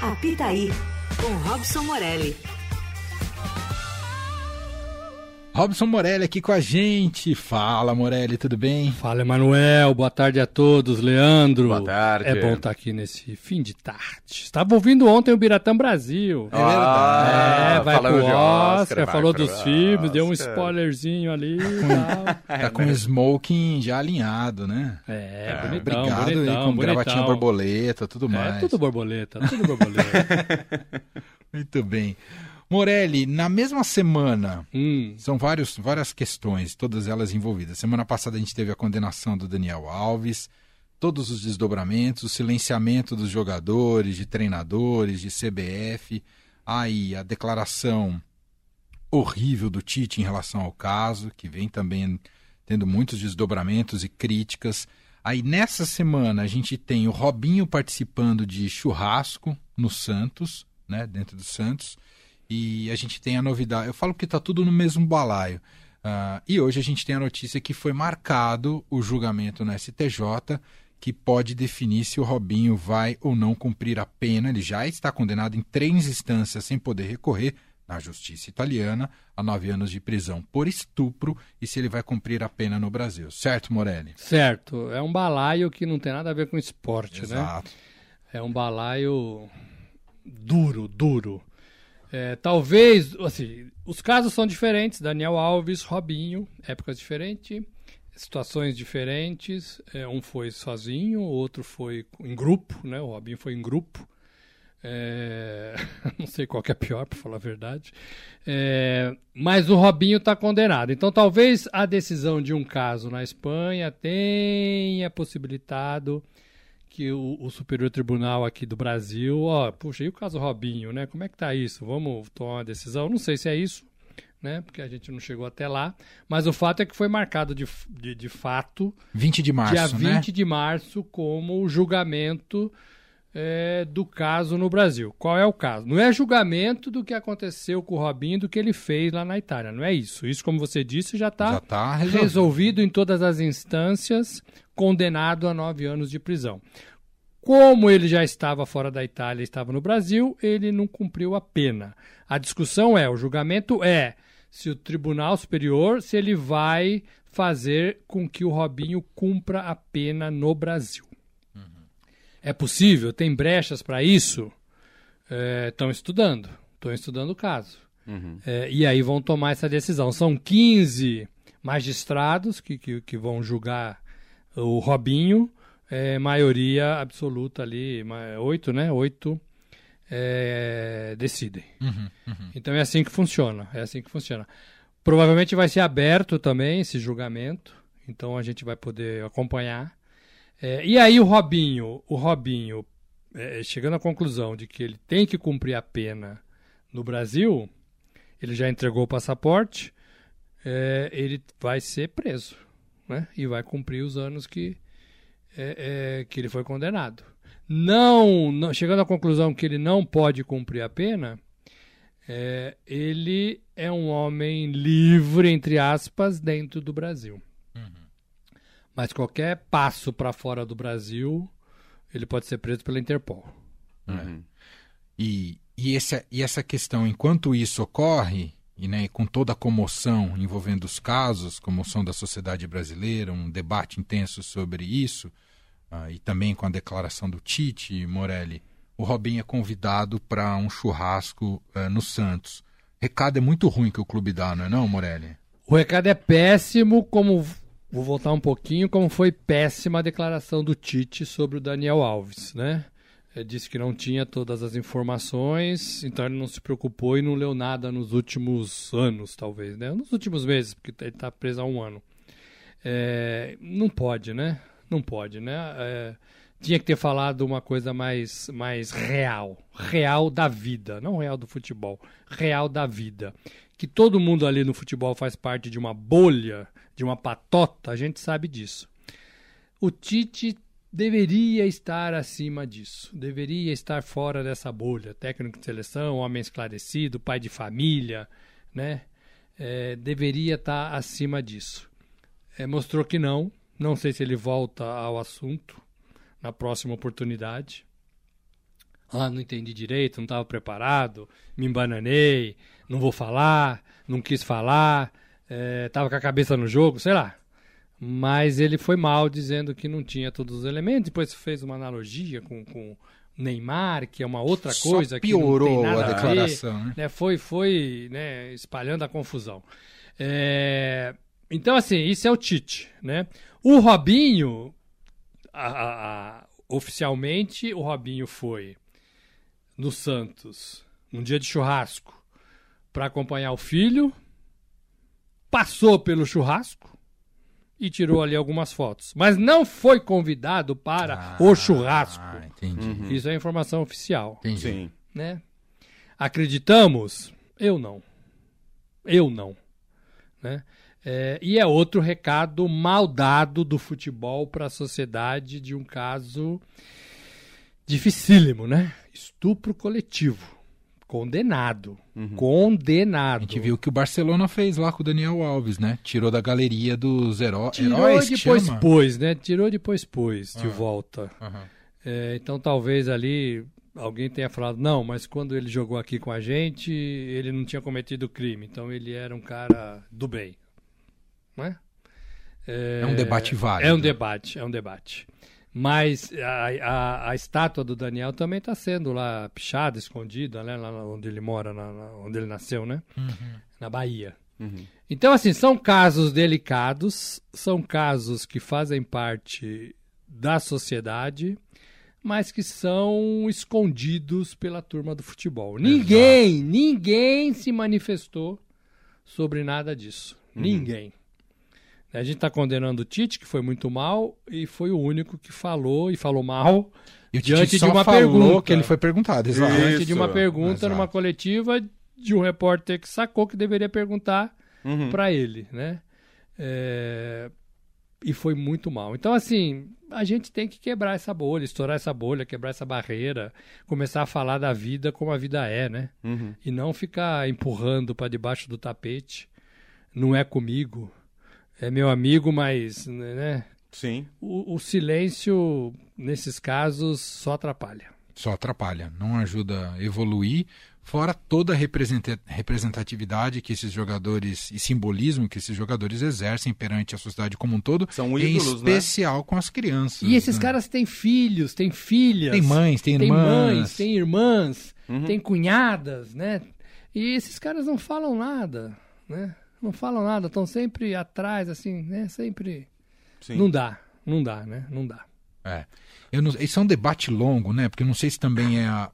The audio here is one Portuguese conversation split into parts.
Apitaí, com Robson Morelli. Robson Morelli aqui com a gente. Fala, Morelli, tudo bem? Fala, Emanuel. Boa tarde a todos. Leandro. Boa tarde. É bom estar aqui nesse fim de tarde. Estava ouvindo ontem o Biratã Brasil. É verdade. É, vai pro Oscar, Oscar, vai falou dos filmes, deu um Oscar. spoilerzinho ali. Tá com o smoking já alinhado, né? É, bonitão, Obrigado aí, bonitão, com gravatinha bonitão. borboleta, tudo mais. É, tudo borboleta, tudo borboleta. Muito bem. Morelli, na mesma semana, hum, são vários, várias questões, todas elas envolvidas. Semana passada a gente teve a condenação do Daniel Alves, todos os desdobramentos, o silenciamento dos jogadores, de treinadores, de CBF, aí a declaração horrível do Tite em relação ao caso, que vem também tendo muitos desdobramentos e críticas. Aí nessa semana a gente tem o Robinho participando de churrasco no Santos, né, dentro do Santos, e a gente tem a novidade. Eu falo que está tudo no mesmo balaio. Ah, e hoje a gente tem a notícia que foi marcado o julgamento no STJ, que pode definir se o Robinho vai ou não cumprir a pena. Ele já está condenado em três instâncias sem poder recorrer na justiça italiana a nove anos de prisão por estupro e se ele vai cumprir a pena no Brasil. Certo, Morelli? certo. É um balaio que não tem nada a ver com esporte, né? Exato. É um balaio duro, duro. É, talvez, assim, os casos são diferentes. Daniel Alves, Robinho, épocas diferentes, situações diferentes. É, um foi sozinho, o outro foi em grupo, né? O Robinho foi em grupo. É, não sei qual que é pior, para falar a verdade. É, mas o Robinho está condenado. Então, talvez a decisão de um caso na Espanha tenha possibilitado que o, o Superior Tribunal aqui do Brasil, ó, puxa, e o caso Robinho, né? Como é que tá isso? Vamos tomar uma decisão? Não sei se é isso, né? Porque a gente não chegou até lá. Mas o fato é que foi marcado de, de, de fato 20 de março, dia né? 20 de março como o julgamento é, do caso no Brasil. Qual é o caso? Não é julgamento do que aconteceu com o Robinho, do que ele fez lá na Itália. Não é isso. Isso, como você disse, já está tá resolvido. resolvido em todas as instâncias, condenado a nove anos de prisão. Como ele já estava fora da Itália e estava no Brasil, ele não cumpriu a pena. A discussão é, o julgamento é se o Tribunal Superior, se ele vai fazer com que o Robinho cumpra a pena no Brasil. É possível? Tem brechas para isso? Estão estudando. Estão estudando o caso. É, e aí vão tomar essa decisão. São 15 magistrados que, que, que vão julgar o Robinho, é, maioria absoluta ali, ma- oito, né? Oito é, decidem. Uhum, uhum. Então é assim que funciona. É assim que funciona. Provavelmente vai ser aberto também esse julgamento, então a gente vai poder acompanhar. É, e aí o Robinho, o Robinho, é, chegando à conclusão de que ele tem que cumprir a pena no Brasil, ele já entregou o passaporte, é, ele vai ser preso, né? E vai cumprir os anos que é, é, que ele foi condenado. Não, não- chegando à conclusão que ele não pode cumprir a pena, é, ele é um homem livre, entre aspas, dentro do Brasil. Mas qualquer passo para fora do Brasil, ele pode ser preso pela Interpol. Uhum. E, e, essa, e essa questão, enquanto isso ocorre, e né, com toda a comoção envolvendo os casos, comoção da sociedade brasileira, um debate intenso sobre isso, ah, e também com a declaração do Tite Morelli, o Robinho é convidado para um churrasco eh, no Santos. Recado é muito ruim que o clube dá, não é não, Morelli? O recado é péssimo, como vou voltar um pouquinho, como foi péssima a declaração do Tite sobre o Daniel Alves, né? Ele disse que não tinha todas as informações, então ele não se preocupou e não leu nada nos últimos anos, talvez, né? Nos últimos meses, porque ele está preso há um ano. É, não pode, né? Não pode, né? É, tinha que ter falado uma coisa mais, mais real. Real da vida, não real do futebol. Real da vida. Que todo mundo ali no futebol faz parte de uma bolha, de uma patota, a gente sabe disso. O Tite deveria estar acima disso, deveria estar fora dessa bolha. Técnico de seleção, homem esclarecido, pai de família, né? É, deveria estar acima disso. É, mostrou que não. Não sei se ele volta ao assunto na próxima oportunidade. Ah, não entendi direito, não estava preparado, me embananei, não vou falar, não quis falar, estava com a cabeça no jogo, sei lá. Mas ele foi mal dizendo que não tinha todos os elementos. Depois fez uma analogia com, com Neymar, que é uma outra Só coisa piorou que nada a a declaração, ver, né? né? Foi, foi né, espalhando a confusão. É, Então, assim, isso é o Tite, né? O Robinho, a- a- a- oficialmente, o Robinho foi no Santos, num dia de churrasco, para acompanhar o filho, passou pelo churrasco e tirou ali algumas fotos. Mas não foi convidado para o churrasco. Ah, entendi. Isso é informação oficial, entendi. Sim. né? Acreditamos? Eu não. Eu não. Né? É, e é outro recado mal dado do futebol para a sociedade de um caso dificílimo, né? Estupro coletivo. Condenado. Condenado. A gente viu o que o Barcelona fez lá com o Daniel Alves, né? Tirou da galeria dos heró Tirou heróis. que depois chama? pôs, né? Tirou depois pôs de Ah. volta. Aham. É, então talvez ali alguém tenha falado, não, mas quando ele jogou aqui com a gente, ele não tinha cometido crime, então ele era um cara do bem. Não é? É um debate válido. É um debate, é um debate. Mas a, a, a estátua do Daniel também está sendo lá pichada, escondida, né? Lá onde ele mora, na- na- onde ele nasceu, né? Na Bahia. Uhum. Então, assim, são casos delicados, são casos que fazem parte da sociedade, mas que são escondidos pela turma do futebol. Ninguém, ninguém se manifestou sobre nada disso. Ninguém. A gente está condenando o Tite, que foi muito mal, e foi o único que falou e falou mal E o diante Tite de só uma falou pergunta. que ele foi perguntado, exato. Isso. diante de uma pergunta exato. numa coletiva de um repórter que sacou que deveria perguntar Uhum. para ele, né? É, E foi muito mal. Então, assim, a gente tem que quebrar essa bolha, estourar essa bolha, quebrar essa barreira, começar a falar da vida como a vida é, né? Uhum. E não ficar empurrando para debaixo do tapete. Não é comigo. É meu amigo, mas, né? Sim. O, o silêncio, nesses casos, só atrapalha. Só atrapalha, não ajuda a evoluir. Fora toda a representa- representatividade que esses jogadores e simbolismo que esses jogadores exercem perante a sociedade como um todo, São em ídolos, né? especial com as crianças. E esses né? caras têm filhos, têm filhas. Tem mães, tem tem irmãs. mães, tem irmãs, Uhum. tem cunhadas, né? E esses caras não falam nada, né? Não falam nada, estão sempre atrás, assim, né? Sempre. Sim. Não dá, não dá, né? Não dá. É. Eu não, isso é um debate longo, né? Porque eu não sei se também é a-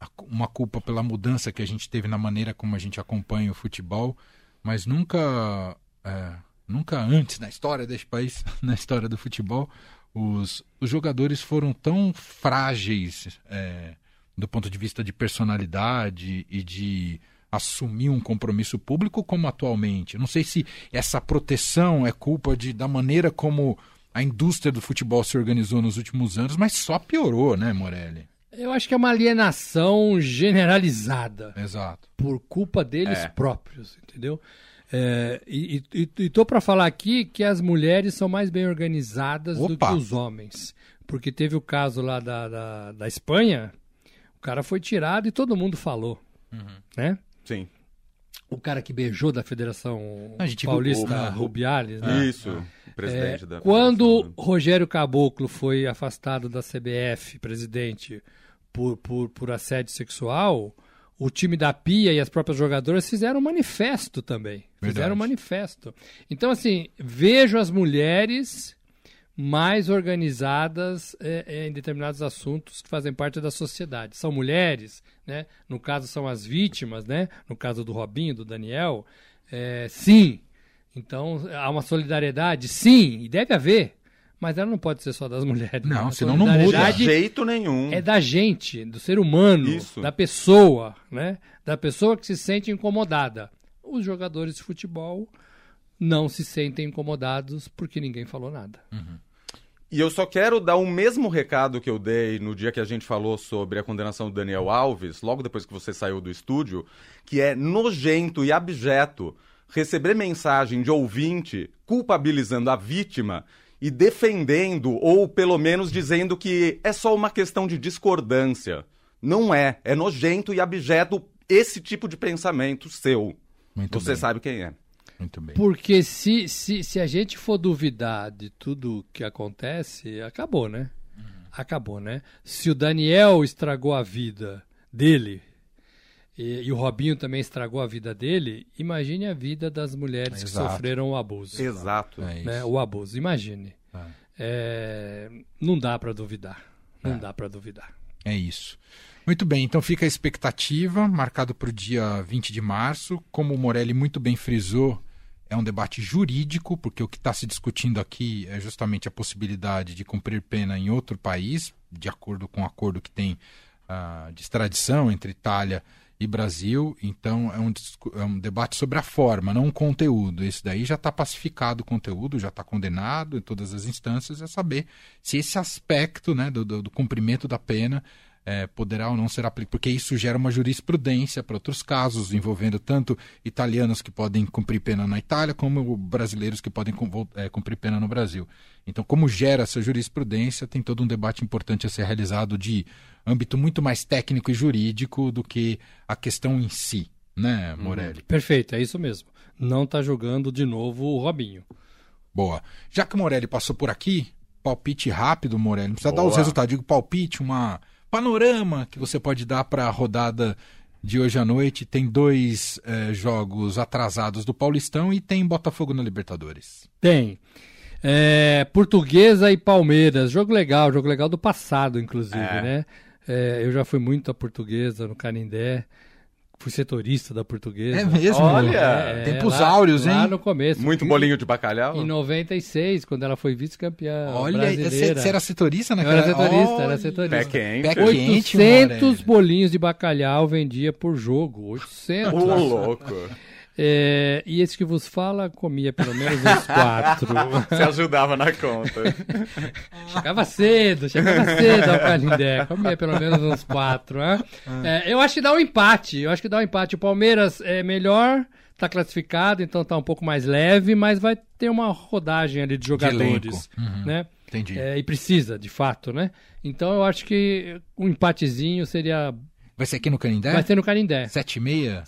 a- uma culpa pela mudança que a gente teve na maneira como a gente acompanha o futebol, mas nunca, é, nunca antes na história deste país, na história do futebol, os, os jogadores foram tão frágeis é, do ponto de vista de personalidade e de assumir um compromisso público como atualmente. Não sei se essa proteção é culpa de, da maneira como a indústria do futebol se organizou nos últimos anos, mas só piorou, né, Morelli? Eu acho que é uma alienação generalizada Exato. por culpa deles É. próprios, entendeu? É, e, e, e tô para falar aqui que as mulheres são mais bem organizadas do Opa! que os homens. Porque teve o caso lá da, da, da Espanha, o cara foi tirado e todo mundo falou. Né? Sim. O cara que beijou da Federação A gente viu Paulista o- Rubiales, né? Isso. O presidente É, da quando Federação, né? Rogério Caboclo foi afastado da CBF, presidente, por, por, por assédio sexual, o time da Pia e as próprias jogadoras fizeram um manifesto também. Verdade. Fizeram um manifesto. Então, assim, vejo as mulheres mais organizadas é, é, em determinados assuntos que fazem parte da sociedade. São mulheres, né? No caso são as vítimas, né? No caso do Robinho, do Daniel, é, sim. Então há uma solidariedade, sim, e deve haver, mas ela não pode ser só das mulheres. Não, né? Senão não muda. De jeito nenhum. é da gente, do ser humano, Isso. da pessoa, né? Da pessoa que se sente incomodada. Os jogadores de futebol não se sentem incomodados porque ninguém falou nada. E eu só quero dar o mesmo recado que eu dei no dia que a gente falou sobre a condenação do Daniel Alves, logo depois que você saiu do estúdio, que é nojento e abjeto receber mensagem de ouvinte culpabilizando a vítima e defendendo, ou pelo menos dizendo que é só uma questão de discordância. Não é. É nojento e abjeto esse tipo de pensamento seu. Muito Você bem. sabe quem é. Muito bem. Porque se, se, se a gente for duvidar de tudo que acontece, acabou, né? Acabou, né? Se o Daniel estragou a vida dele e, e o Robinho também estragou a vida dele, imagine a vida das mulheres que Exato. sofreram o abuso. Exato. É isso. né? O abuso, imagine. É. É, não dá para duvidar. Não É. dá para duvidar. É isso. Muito bem, então fica a expectativa, marcado para o dia 20 de março. Como o Morelli muito bem frisou, é um debate jurídico, porque o que está se discutindo aqui é justamente a possibilidade de cumprir pena em outro país, de acordo com o acordo que tem ah, de extradição entre Itália e Brasil. Então é um, é um debate sobre a forma, não o conteúdo. Esse daí já está pacificado o conteúdo, já está condenado em todas as instâncias, é saber se esse aspecto né, do, do- do cumprimento da pena eh, poderá ou não ser aplicado, porque isso gera uma jurisprudência para outros casos envolvendo tanto italianos que podem cumprir pena na Itália, como brasileiros que podem eh, cumprir pena no Brasil. Então, como gera essa jurisprudência, tem todo um debate importante a ser realizado de âmbito muito mais técnico e jurídico do que a questão em si, né, Morelli? Perfeito, é isso mesmo. Não tá jogando de novo o Robinho. Boa. Já que o Morelli passou por aqui, palpite rápido, Morelli. Não precisa dar Boa. os resultados. Digo palpite, uma panorama que você pode dar para a rodada de hoje à noite. Tem dois eh, jogos atrasados do Paulistão e tem Botafogo na Libertadores. Tem. É, Portuguesa e Palmeiras. Jogo legal, jogo legal do passado, inclusive, É. né? É, eu já fui muito a Portuguesa no Canindé. Fui setorista da Portuguesa. É mesmo? Olha, É, tempos lá- áureos, Lá hein? no começo. Muito bolinho de bacalhau? Em 96, quando ela foi vice-campeã Olha, brasileira. você, era setorista Eu naquela era setorista, Olha, era setorista. Pé quente. Pé quente. 800 Morelli. bolinhos de bacalhau vendia por jogo. 800. Ô, louco. É, e esse que vos fala comia pelo menos uns quatro. Você ajudava na conta. chegava cedo, chegava cedo ao Canindé. Comia pelo menos uns quatro. Né? É, eu acho que dá um empate. Eu acho que dá um empate. O Palmeiras é melhor, tá classificado, então tá um pouco mais leve, mas vai ter uma rodagem ali de jogadores. Uhum. Né? Entendi. É, e precisa, de fato, né? Então eu acho que um empatezinho seria. Vai ser aqui no Canindé? Vai ser no Canindé. Sete e meia?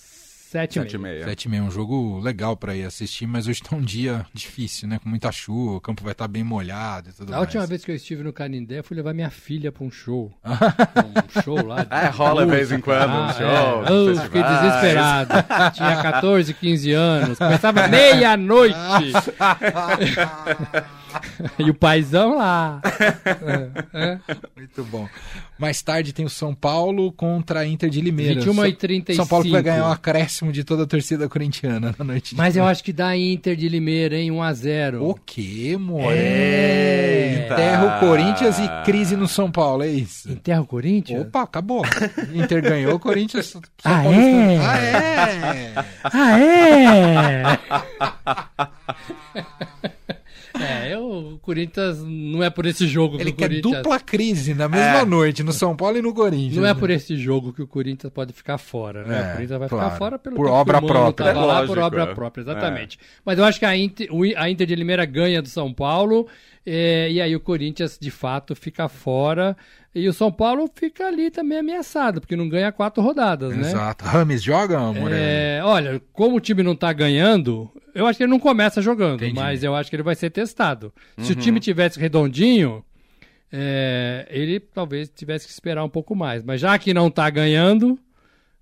Sete e e meia. Sete e meia é um jogo legal para ir assistir, mas hoje tá um dia difícil, né? Com muita chuva, o campo vai estar bem molhado e tudo A mais. última vez que eu estive no Canindé, fui levar minha filha pra um show. um show lá. de É, rola de vez em quando um Ah, show, é. Oh, fiquei desesperado. Tinha 14, 15 anos. Começava meia-noite. e o paizão lá. É, é. Muito bom. Mais tarde tem o São Paulo contra a Inter de Limeira. 21 e São- 35. São Paulo que vai ganhar o acréscimo de toda a torcida corintiana na noite. de Mas eu acho que dá Inter de Limeira, hein? 1x0. O quê, More? Eita! Enterra o Corinthians e crise no São Paulo, é isso? Enterra o Corinthians? Opa, acabou. Inter ganhou, o Corinthians. São Ah, Paulo é? está- Ah, é? Ah, é? é, eu, o Corinthians não é por esse jogo que Ele o quer Corinthians... dupla crise na mesma É. noite, no São Paulo e no Corinthians. Não é né? por esse jogo que o Corinthians pode ficar fora, né? É, o Corinthians vai claro. ficar fora pelo Por obra o Mano própria. tava É lá lógico, por obra é. própria, exatamente. Mas eu acho que a Inter, a Inter de Limeira ganha do São Paulo é, e aí o Corinthians de fato fica fora e o São Paulo fica ali também ameaçado porque não ganha quatro rodadas, né? Exato. Rames joga, Morelli? É, olha, como o time não tá ganhando, eu acho que ele não começa jogando, Entendi. mas eu acho que ele vai ser testado. Se o time tivesse redondinho, é, ele talvez tivesse que esperar um pouco mais. Mas já que não tá ganhando,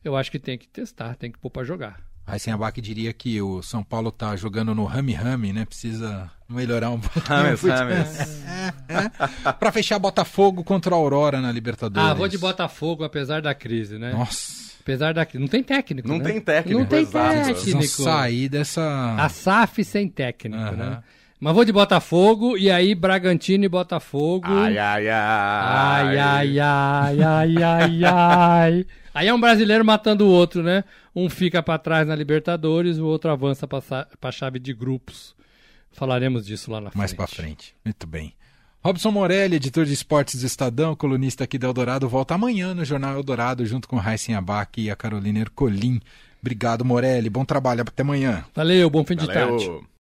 eu acho que tem que testar, tem que pôr pra jogar. Abac diria que o São Paulo tá jogando no Rami Rami, né? Precisa melhorar um pouco. Rames, Rames. Pra fechar, Botafogo contra a Aurora na Libertadores. Ah, vou de Botafogo, apesar da crise, né? Nossa. Apesar da crise. Não tem técnico, Não né? tem técnico, Não tem exato. Precisam técnico. sair dessa... A SAF sem técnico, Aham. né? Mas vou de Botafogo e aí Bragantino e Botafogo. Ai, ai, ai. Ai, ai, ai, ai, ai, ai. Aí é um brasileiro matando o outro, né? Um fica pra trás na Libertadores, o outro avança pra, sa- pra chave de grupos. Falaremos disso lá na frente. Mais pra frente. Muito bem. Robson Morelli, editor de esportes do Estadão, colunista aqui da Eldorado, volta amanhã no Jornal Eldorado, junto com Raíssen Abac e a Carolina Ercolim. Obrigado, Morelli. Bom trabalho. Até amanhã. Valeu, bom fim de tarde. Valeu.